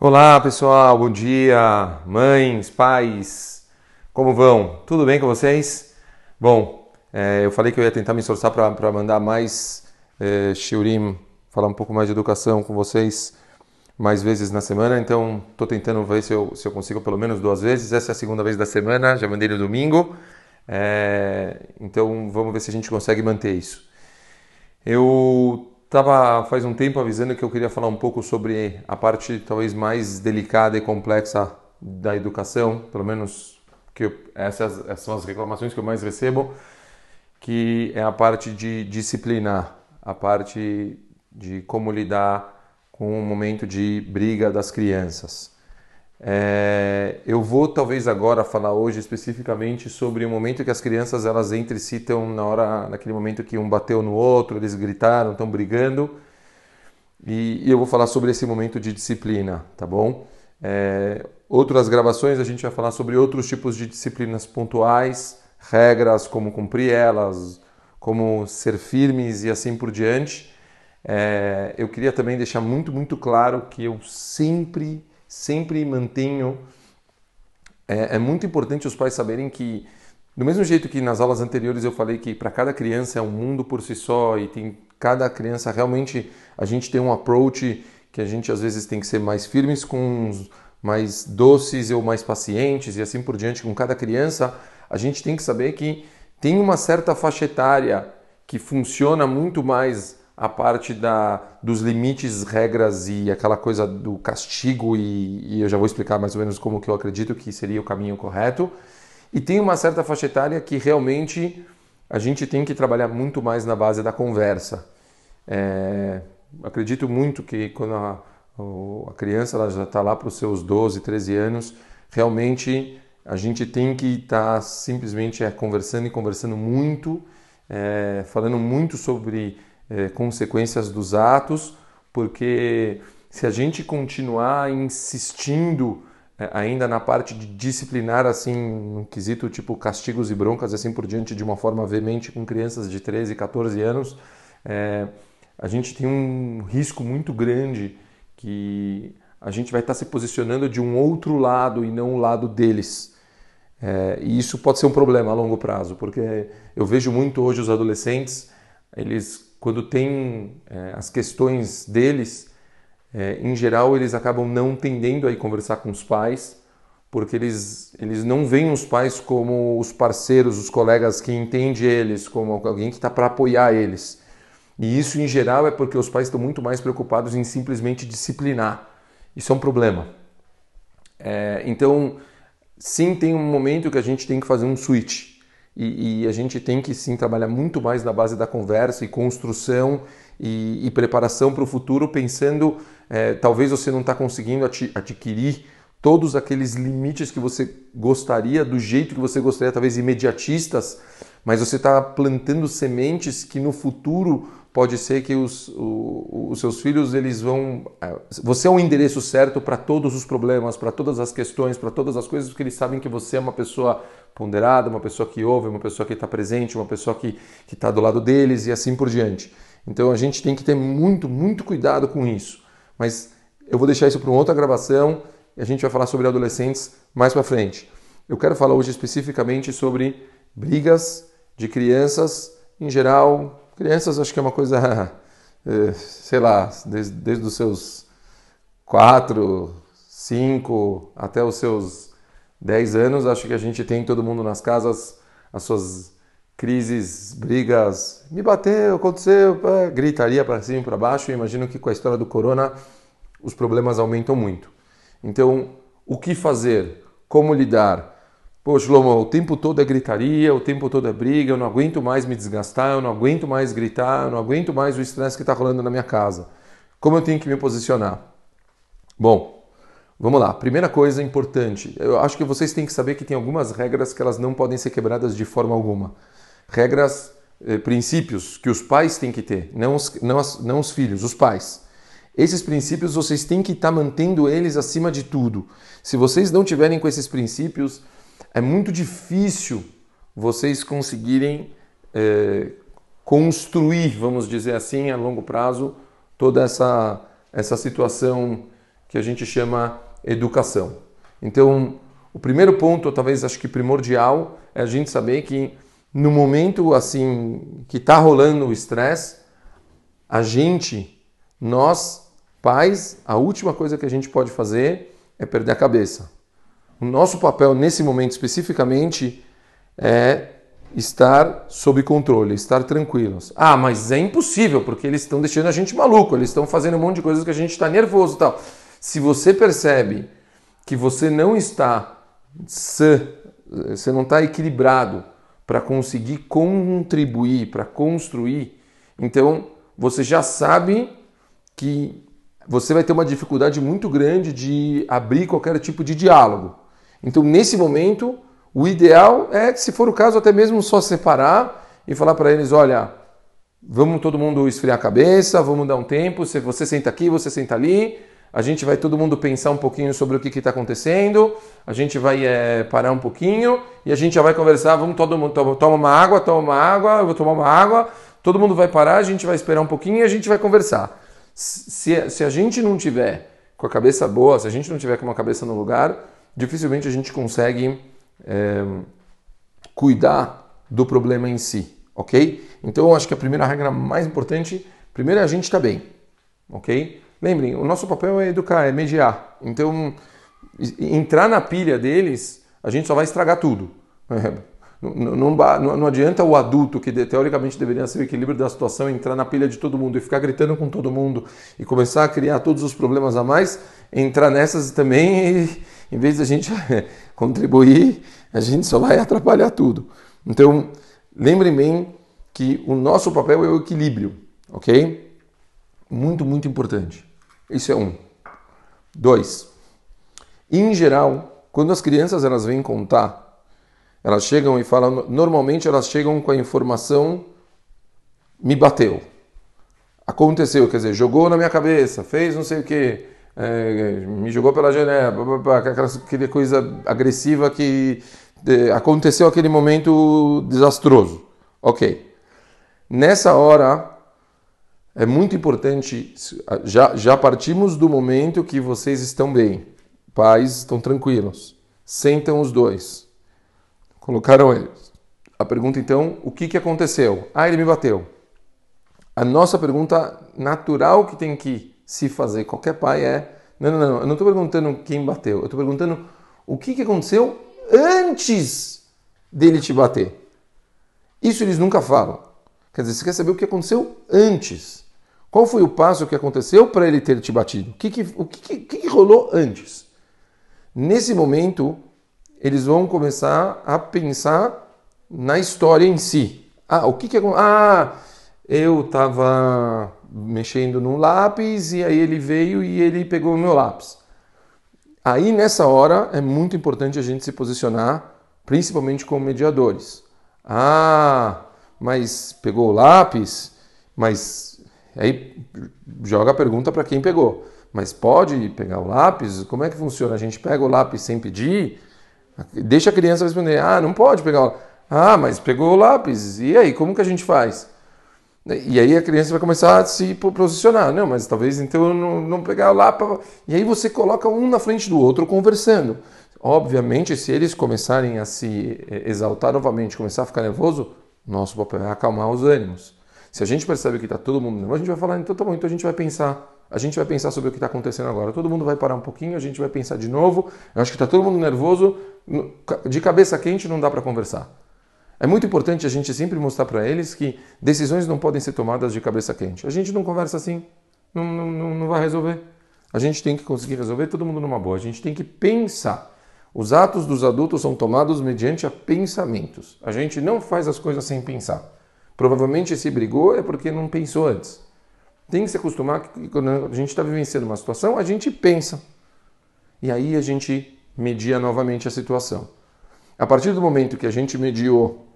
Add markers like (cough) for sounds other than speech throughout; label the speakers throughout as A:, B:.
A: Olá pessoal, bom dia, mães, pais, como vão? Tudo bem com vocês? Bom, é, eu falei que eu ia tentar me esforçar para mandar mais é, shiurim, falar um pouco mais de educação com vocês mais vezes na semana, então estou tentando ver se eu, se eu consigo pelo menos duas vezes. Essa é a segunda vez da semana, já mandei no domingo, é, então vamos ver se a gente consegue manter isso. Eu Estava faz um tempo avisando que eu queria falar um pouco sobre a parte talvez mais delicada e complexa da educação, pelo menos que eu, essas, essas, são as reclamações que eu mais recebo, que é a parte de disciplinar, a parte de como lidar com o momento de briga das crianças. É, eu vou talvez agora falar hoje especificamente sobre o momento que as crianças elas entre si estão na hora, naquele momento que um bateu no outro, eles gritaram, estão brigando. E, e eu vou falar sobre esse momento de disciplina, tá bom? É, outras gravações a gente vai falar sobre outros tipos de disciplinas pontuais, regras, como cumprir elas, como ser firmes e assim por diante. É, eu queria também deixar muito, muito claro que eu sempre sempre mantenho. É, é muito importante os pais saberem que, do mesmo jeito que nas aulas anteriores eu falei que para cada criança é um mundo por si só e tem cada criança realmente a gente tem um approach que a gente às vezes tem que ser mais firmes com uns mais doces ou mais pacientes e assim por diante com cada criança, a gente tem que saber que tem uma certa faixa etária que funciona muito mais a parte da, dos limites, regras e aquela coisa do castigo e, e, eu já vou explicar mais ou menos como que eu acredito que seria o caminho correto. E tem uma certa faixa etária que realmente a gente tem que trabalhar muito mais na base da conversa. É, acredito muito que quando a, a criança ela já está lá para os seus 12, 13 anos, realmente a gente tem que estar tá simplesmente é, conversando e conversando muito, é, falando muito sobre é, consequências dos atos, porque se a gente continuar insistindo é, ainda na parte de disciplinar assim, no quesito tipo castigos e broncas assim por diante de uma forma veemente com crianças de 13, 14 anos, é, a gente tem um risco muito grande que a gente vai estar se posicionando de um outro lado e não o lado deles. É, e isso pode ser um problema a longo prazo, porque eu vejo muito hoje os adolescentes, eles quando tem é, as questões deles, é, em geral eles acabam não tendendo a ir conversar com os pais, porque eles, eles não veem os pais como os parceiros, os colegas que entendem eles, como alguém que está para apoiar eles. E isso, em geral, é porque os pais estão muito mais preocupados em simplesmente disciplinar. Isso é um problema. É, então, sim, tem um momento que a gente tem que fazer um switch. E, e, a gente tem que sim trabalhar muito mais na base da conversa e construção e, e preparação para o futuro, pensando é, talvez você não está conseguindo adquirir todos aqueles limites que você gostaria, do jeito que você gostaria, talvez imediatistas, mas você está plantando sementes que no futuro pode ser que os, o, os seus filhos eles vão. É, você é o endereço certo para todos os problemas, para todas as questões, para todas as coisas, porque eles sabem que você é uma pessoa ponderada, uma pessoa que ouve, uma pessoa que está presente, uma pessoa que está do lado deles e assim por diante. Então a gente tem que ter muito, muito cuidado com isso. Mas eu vou deixar isso para uma outra gravação e a gente vai falar sobre adolescentes mais para frente. Eu quero falar hoje especificamente sobre brigas de crianças em geral, Crianças acho que é uma coisa, (laughs) eh, sei lá, desde, desde os seus 4, 5 até os seus 10 anos, acho que a gente tem todo mundo nas casas as suas crises, brigas, me bateu, aconteceu, gritaria para cima e para baixo. Eu imagino que com a história do corona os problemas aumentam muito. Então, o que fazer? Como lidar? Pô, Shlomo, o tempo todo é gritaria, o tempo todo é briga, eu não aguento mais me desgastar, eu não aguento mais gritar, eu não aguento mais o estresse que está rolando na minha casa. Como eu tenho que me posicionar? Bom, vamos lá. Primeira coisa importante, eu acho que vocês têm que saber que tem algumas regras que elas não podem ser quebradas de forma alguma. Regras, eh, princípios que os pais têm que ter, não os, não, as, não os filhos, os pais. Esses princípios vocês têm que estar tá mantendo eles acima de tudo. Se vocês não tiverem com esses princípios, é muito difícil vocês conseguirem é, construir, vamos dizer assim, a longo prazo, toda essa, essa situação que a gente chama educação. Então, o primeiro ponto, talvez acho que primordial, é a gente saber que no momento assim que está rolando o estresse, a gente, nós, pais, a última coisa que a gente pode fazer é perder a cabeça. O nosso papel nesse momento especificamente é estar sob controle, estar tranquilos. Ah, mas é impossível, porque eles estão deixando a gente maluco, eles estão fazendo um monte de coisas que a gente está nervoso e tal. Se você percebe que você não está sã, você não está equilibrado para conseguir contribuir, para construir, então você já sabe que você vai ter uma dificuldade muito grande de abrir qualquer tipo de diálogo. Então, nesse momento, o ideal é se for o caso, até mesmo só separar e falar para eles: olha, vamos todo mundo esfriar a cabeça, vamos dar um tempo, você senta aqui, você senta ali, a gente vai todo mundo pensar um pouquinho sobre o que está acontecendo, a gente vai é, parar um pouquinho e a gente já vai conversar, vamos todo mundo, toma, uma água, toma uma água, eu vou tomar uma água, todo mundo vai parar, a gente vai esperar um pouquinho e a gente vai conversar. Se, se a gente não tiver com a cabeça boa, se a gente não tiver com uma cabeça no lugar, dificilmente a gente consegue é, cuidar do problema em si, ok? Então eu acho que a primeira regra mais importante, primeiro é a gente estar tá bem, ok? Lembrem, o nosso papel é educar, é mediar. Então entrar na pilha deles, a gente só vai estragar tudo. Não, não, não, não, adianta o adulto, que teoricamente deveria ser o equilíbrio da situação, entrar na pilha de todo mundo e ficar gritando com todo mundo e começar a criar todos os problemas a mais, entrar nessas também e, em vez de a gente (laughs) contribuir, a gente só vai atrapalhar tudo. Então, lembrem bem que o nosso papel é o equilíbrio, ok? Muito, muito importante. Isso é um. Dois. Em geral, quando as crianças elas vêm contar elas chegam e falam, normalmente elas chegam com a informação me bateu. Aconteceu, quer dizer, jogou na minha cabeça, fez não sei o que, é, me jogou pela janela, aquela, aquela coisa agressiva que de, aconteceu aquele momento desastroso. Ok. Nessa hora, é muito importante, já, já partimos do momento que vocês estão bem, pais estão tranquilos, sentam os dois Colocaram eles. A pergunta então, o que, que aconteceu? Ah, ele me bateu. A nossa pergunta natural que tem que se fazer qualquer pai é: não, não, não, eu não estou perguntando quem bateu, eu estou perguntando o que, que aconteceu antes dele te bater. Isso eles nunca falam. Quer dizer, você quer saber o que aconteceu antes. Qual foi o passo que aconteceu para ele ter te batido? O que, que, o que, que, que rolou antes? Nesse momento, eles vão começar a pensar na história em si. Ah, o que que Ah, eu estava mexendo no lápis e aí ele veio e ele pegou o meu lápis. Aí nessa hora é muito importante a gente se posicionar, principalmente como mediadores. Ah, mas pegou o lápis, mas aí joga a pergunta para quem pegou. Mas pode pegar o lápis? Como é que funciona? A gente pega o lápis sem pedir? Deixa a criança responder. Ah, não pode pegar o Ah, mas pegou o lápis. E aí, como que a gente faz? E aí a criança vai começar a se posicionar. Não, mas talvez então não, não pegar o lápis. E aí você coloca um na frente do outro conversando. Obviamente, se eles começarem a se eh, exaltar novamente, começar a ficar nervoso, nosso papel é acalmar os ânimos. Se a gente percebe que está todo mundo nervoso, a gente vai falar, então tá bom, então a gente vai pensar a gente vai pensar sobre o que está acontecendo agora. Todo mundo vai parar um pouquinho, a gente vai pensar de novo. Eu acho que está todo mundo nervoso, de cabeça quente não dá para conversar. É muito importante a gente sempre mostrar para eles que decisões não podem ser tomadas de cabeça quente. A gente não conversa assim, não, não, não vai resolver. A gente tem que conseguir resolver todo mundo numa boa. A gente tem que pensar. Os atos dos adultos são tomados mediante a pensamentos. A gente não faz as coisas sem pensar. Provavelmente se brigou é porque não pensou antes. Tem que se acostumar que quando a gente está vivenciando uma situação, a gente pensa. E aí a gente media novamente a situação. A partir do momento que a gente mediou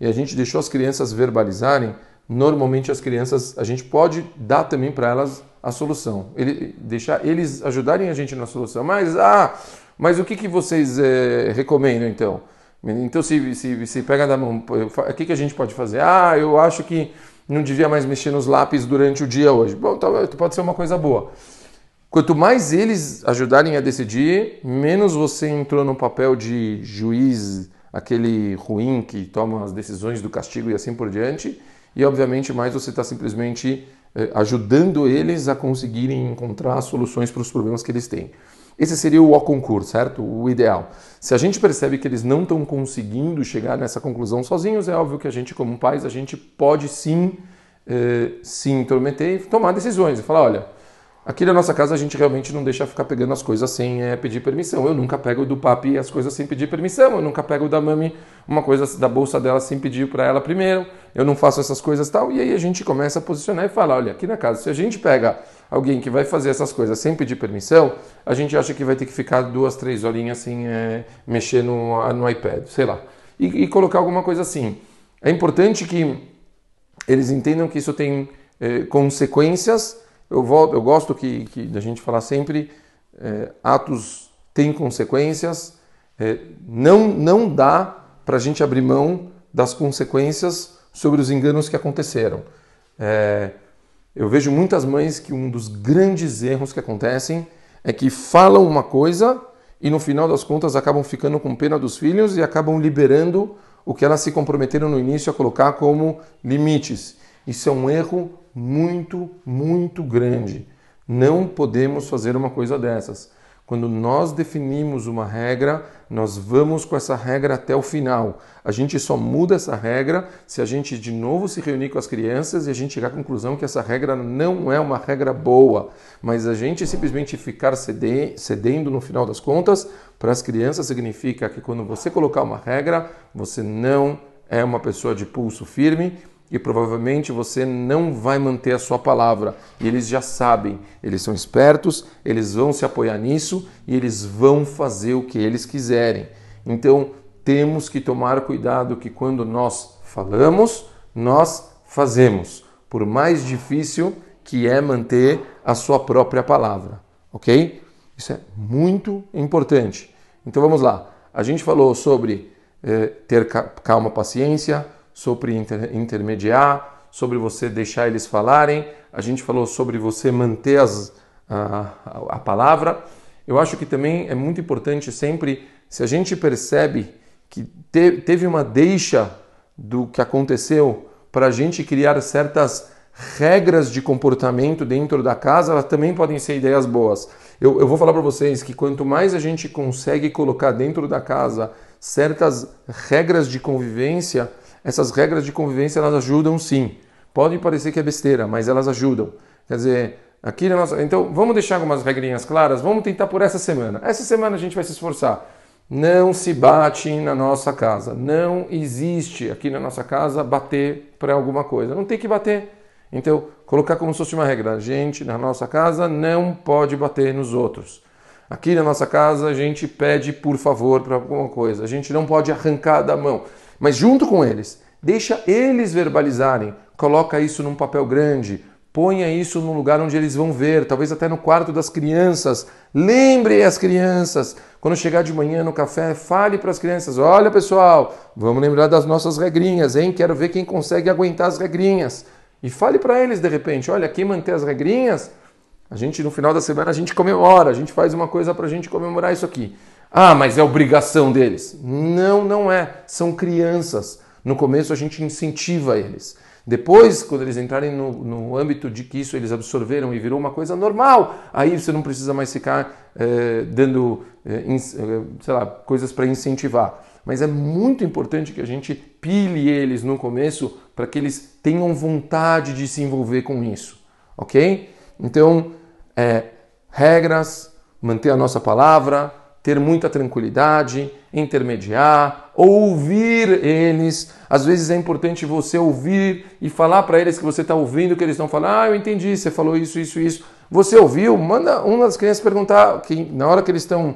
A: e a gente deixou as crianças verbalizarem, normalmente as crianças, a gente pode dar também para elas a solução, ele, deixar eles ajudarem a gente na solução. Mas, ah, mas o que, que vocês é, recomendam então? Então, se, se, se pega da mão, o que, que a gente pode fazer? Ah, eu acho que não devia mais mexer nos lápis durante o dia hoje. Bom, pode ser uma coisa boa. Quanto mais eles ajudarem a decidir, menos você entrou no papel de juiz, aquele ruim que toma as decisões do castigo e assim por diante, e obviamente mais você está simplesmente eh, ajudando eles a conseguirem encontrar soluções para os problemas que eles têm. Esse seria o concurso, certo? O ideal. Se a gente percebe que eles não estão conseguindo chegar nessa conclusão sozinhos, é óbvio que a gente, como pais, a gente pode sim eh, se intrometer e tomar decisões e falar, olha, Aqui na nossa casa a gente realmente não deixa ficar pegando as coisas sem é, pedir permissão. Eu nunca pego do papi as coisas sem pedir permissão. Eu nunca pego da mami uma coisa da bolsa dela sem pedir para ela primeiro. Eu não faço essas coisas tal. E aí a gente começa a posicionar e fala: olha, aqui na casa, se a gente pega alguém que vai fazer essas coisas sem pedir permissão, a gente acha que vai ter que ficar duas, três horinhas sem é, mexer no, no iPad, sei lá. E, e, colocar alguma coisa assim. É importante que eles entendam que isso tem é, consequências eu, volto, eu gosto que, que da gente falar sempre, é, atos têm consequências, é, não, não dá para a gente abrir mão das consequências sobre os enganos que aconteceram. É, eu vejo muitas mães que um dos grandes erros que acontecem é que falam uma coisa e no final das contas acabam ficando com pena dos filhos e acabam liberando o que elas se comprometeram no início a colocar como limites. Isso é um erro muito, muito grande. Não podemos fazer uma coisa dessas. Quando nós definimos uma regra, nós vamos com essa regra até o final. A gente só muda essa regra se a gente de novo se reunir com as crianças e a gente chegar à conclusão que essa regra não é uma regra boa, mas a gente simplesmente ficar cedendo no final das contas para as crianças significa que quando você colocar uma regra, você não é uma pessoa de pulso firme e provavelmente você não vai manter a sua palavra. E eles já sabem, eles são espertos, eles vão se apoiar nisso e eles vão fazer o que eles quiserem. Então temos que tomar cuidado que quando nós falamos, nós fazemos, por mais difícil que é manter a sua própria palavra, ok? Isso é muito importante. Então vamos lá. A gente falou sobre eh, ter calma, paciência sobre inter, intermediar, sobre você deixar eles falarem. A gente falou sobre você manter as, a, a palavra. Eu acho que também é muito importante sempre, se a gente percebe que te, teve uma deixa do que aconteceu para a gente criar certas regras de comportamento dentro da casa, elas também podem ser ideias boas. Eu, eu vou falar para vocês que quanto mais a gente consegue colocar dentro da casa certas regras de convivência, essas regras de convivência elas ajudam sim. Pode parecer que é besteira, mas elas ajudam. Quer dizer, aqui na nossa. Então, vamos deixar algumas regrinhas claras? Vamos tentar por essa semana. Essa semana a gente vai se esforçar. Não se bate na nossa casa. Não existe aqui na nossa casa bater para alguma coisa. Não tem que bater. Então, colocar como se fosse uma regra. A gente, na nossa casa, não pode bater nos outros. Aqui na nossa casa, a gente pede por favor para alguma coisa. A gente não pode arrancar da mão mas junto com eles. Deixa eles verbalizarem, coloca isso num papel grande, ponha isso num lugar onde eles vão ver, talvez até no quarto das crianças. Lembre as crianças, quando chegar de manhã no café, fale para as crianças: olha pessoal, vamos lembrar das nossas regrinhas, hein? Quero ver quem consegue aguentar as regrinhas. E fale para eles de repente: olha, quem manter as regrinhas, a gente no final da semana a gente comemora, a gente faz uma coisa para a gente comemorar isso aqui. Ah, mas é obrigação deles. Não, não é. São crianças. No começo a gente incentiva eles. Depois, quando eles entrarem no, no âmbito de que isso eles absorveram e virou uma coisa normal, aí você não precisa mais ficar eh, dando, eh, in, eh, sei lá, coisas para incentivar. Mas é muito importante que a gente pile eles no começo para que eles tenham vontade de se envolver com isso, ok? Então, regras, manter a nossa palavra, ter muita tranquilidade, intermediar, ouvir eles. Às vezes é importante você ouvir e falar para eles que você está ouvindo que eles estão falando. Ah, eu entendi, você falou isso, isso, isso. Você ouviu? Manda uma das crianças perguntar, que na hora que eles estão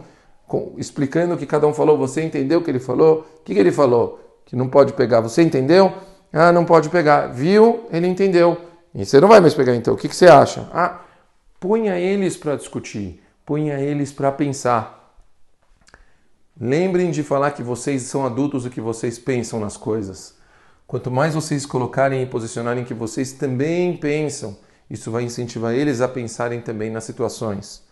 A: explicando o que cada um falou, você entendeu o que ele falou? O que, que ele falou? Que não pode pegar. Você entendeu? Ah, não pode pegar. Viu? Ele entendeu. E você não vai mais pegar então. O que, que você acha? Ah, ponha eles para discutir, ponha eles para pensar. Lembrem de falar que vocês são adultos e que vocês pensam nas coisas. Quanto mais vocês colocarem e posicionarem que vocês também pensam isso vai incentivar eles a pensarem também nas situações.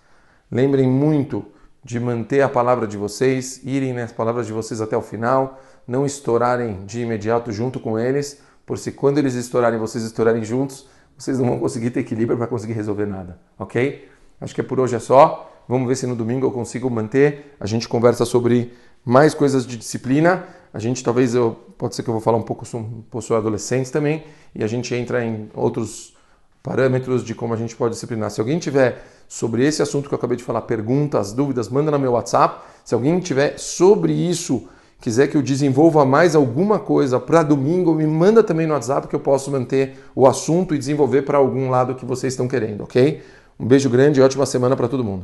A: Lembrem muito de manter a palavra de vocês, irem nas palavras de vocês até o final, não estourarem de imediato junto com eles, por se quando eles estourarem, vocês estourarem juntos, vocês não vão conseguir ter equilíbrio para conseguir resolver nada, ok? Acho que é por hoje é só. Vamos ver se no domingo eu consigo manter. A gente conversa sobre mais coisas de disciplina. A gente talvez eu pode ser que eu vou falar um pouco sobre adolescentes também e a gente entra em outros parâmetros de como a gente pode disciplinar. Se alguém tiver sobre esse assunto que eu acabei de falar, perguntas, dúvidas, manda no meu WhatsApp. Se alguém tiver sobre isso, quiser que eu desenvolva mais alguma coisa para domingo, me manda também no WhatsApp que eu posso manter o assunto e desenvolver para algum lado que vocês estão querendo, ok? Um beijo grande e ótima semana para todo mundo.